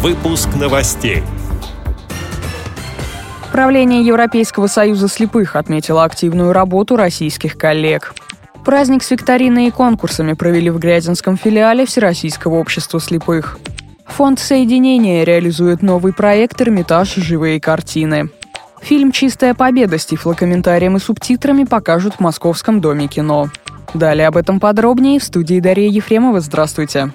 Выпуск новостей. Правление Европейского союза слепых отметило активную работу российских коллег. Праздник с викториной и конкурсами провели в Грязинском филиале Всероссийского общества слепых. Фонд соединения реализует новый проект «Эрмитаж. Живые картины». Фильм «Чистая победа» с тифлокомментарием и субтитрами покажут в Московском доме кино. Далее об этом подробнее в студии Дарья Ефремова. Здравствуйте.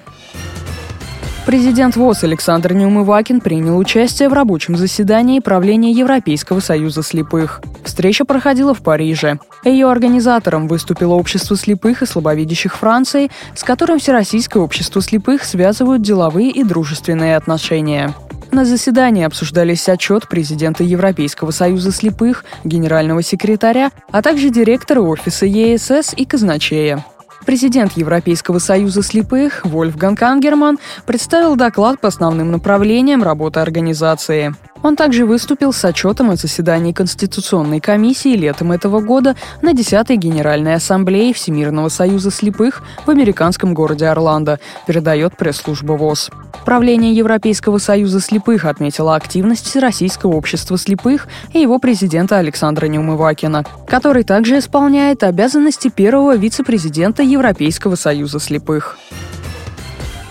Президент ВОЗ Александр Неумывакин принял участие в рабочем заседании правления Европейского союза слепых. Встреча проходила в Париже. Ее организатором выступило Общество слепых и слабовидящих Франции, с которым Всероссийское общество слепых связывают деловые и дружественные отношения. На заседании обсуждались отчет президента Европейского союза слепых, генерального секретаря, а также директора офиса ЕСС и казначея. Президент Европейского союза слепых Вольфганг Ангерман представил доклад по основным направлениям работы организации. Он также выступил с отчетом о заседании Конституционной комиссии летом этого года на 10-й Генеральной Ассамблее Всемирного союза слепых в американском городе Орландо, передает пресс-служба ВОЗ. Правление Европейского союза слепых отметило активность Всероссийского общества слепых и его президента Александра Неумывакина, который также исполняет обязанности первого вице-президента Европейского союза слепых.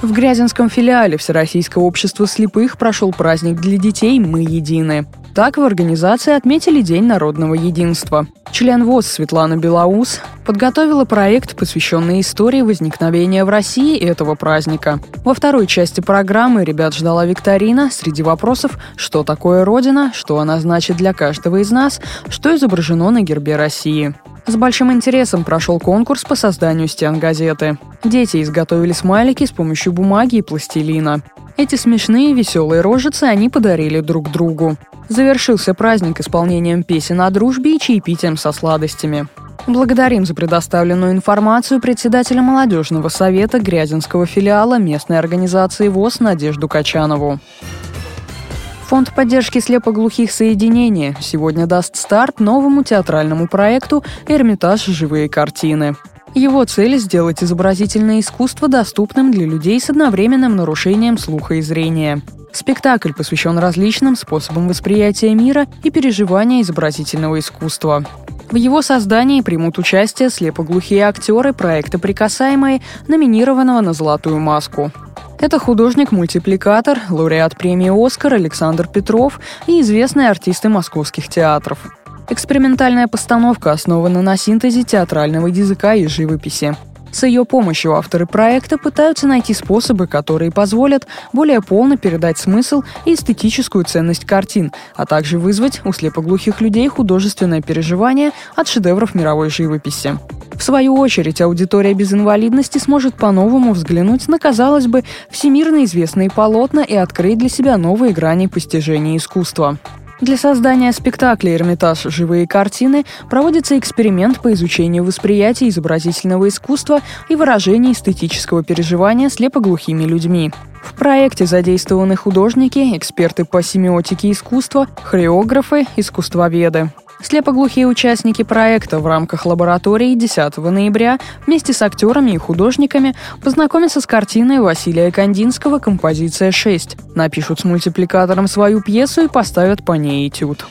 В Грязинском филиале Всероссийского общества слепых прошел праздник для детей «Мы едины». Так в организации отметили День народного единства. Член ВОЗ Светлана Белоус подготовила проект, посвященный истории возникновения в России этого праздника. Во второй части программы ребят ждала викторина среди вопросов «Что такое Родина?», «Что она значит для каждого из нас?», «Что изображено на гербе России?». С большим интересом прошел конкурс по созданию стен газеты. Дети изготовили смайлики с помощью бумаги и пластилина. Эти смешные веселые рожицы они подарили друг другу. Завершился праздник исполнением песен о дружбе и чаепитием со сладостями. Благодарим за предоставленную информацию председателя молодежного совета Грязинского филиала местной организации ВОЗ Надежду Качанову. Фонд поддержки слепоглухих соединения сегодня даст старт новому театральному проекту «Эрмитаж. Живые картины». Его цель – сделать изобразительное искусство доступным для людей с одновременным нарушением слуха и зрения. Спектакль посвящен различным способам восприятия мира и переживания изобразительного искусства. В его создании примут участие слепоглухие актеры проекта «Прикасаемые», номинированного на «Золотую маску». Это художник-мультипликатор, лауреат премии «Оскар» Александр Петров и известные артисты московских театров. Экспериментальная постановка основана на синтезе театрального языка и живописи. С ее помощью авторы проекта пытаются найти способы, которые позволят более полно передать смысл и эстетическую ценность картин, а также вызвать у слепоглухих людей художественное переживание от шедевров мировой живописи. В свою очередь, аудитория без инвалидности сможет по-новому взглянуть на, казалось бы, всемирно известные полотна и открыть для себя новые грани постижения искусства. Для создания спектакля «Эрмитаж. Живые картины» проводится эксперимент по изучению восприятия изобразительного искусства и выражения эстетического переживания слепоглухими людьми. В проекте задействованы художники, эксперты по семиотике искусства, хореографы, искусствоведы. Слепоглухие участники проекта в рамках лаборатории 10 ноября вместе с актерами и художниками познакомятся с картиной Василия Кандинского «Композиция 6», напишут с мультипликатором свою пьесу и поставят по ней этюд.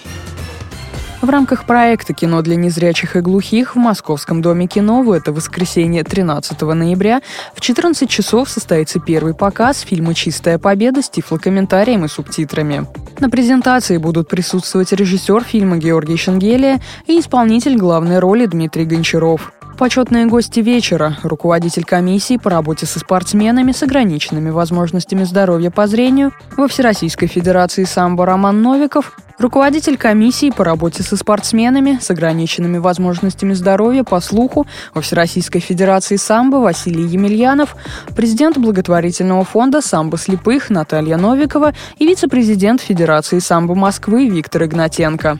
В рамках проекта «Кино для незрячих и глухих» в Московском доме кино в это воскресенье 13 ноября в 14 часов состоится первый показ фильма «Чистая победа» с тифлокомментарием и субтитрами. На презентации будут присутствовать режиссер фильма Георгий Шенгелия и исполнитель главной роли Дмитрий Гончаров. Почетные гости вечера – руководитель комиссии по работе со спортсменами с ограниченными возможностями здоровья по зрению во Всероссийской Федерации самбо Роман Новиков, руководитель комиссии по работе со спортсменами с ограниченными возможностями здоровья по слуху во Всероссийской Федерации самбо Василий Емельянов, президент благотворительного фонда самбо слепых Наталья Новикова и вице-президент Федерации самбо Москвы Виктор Игнатенко.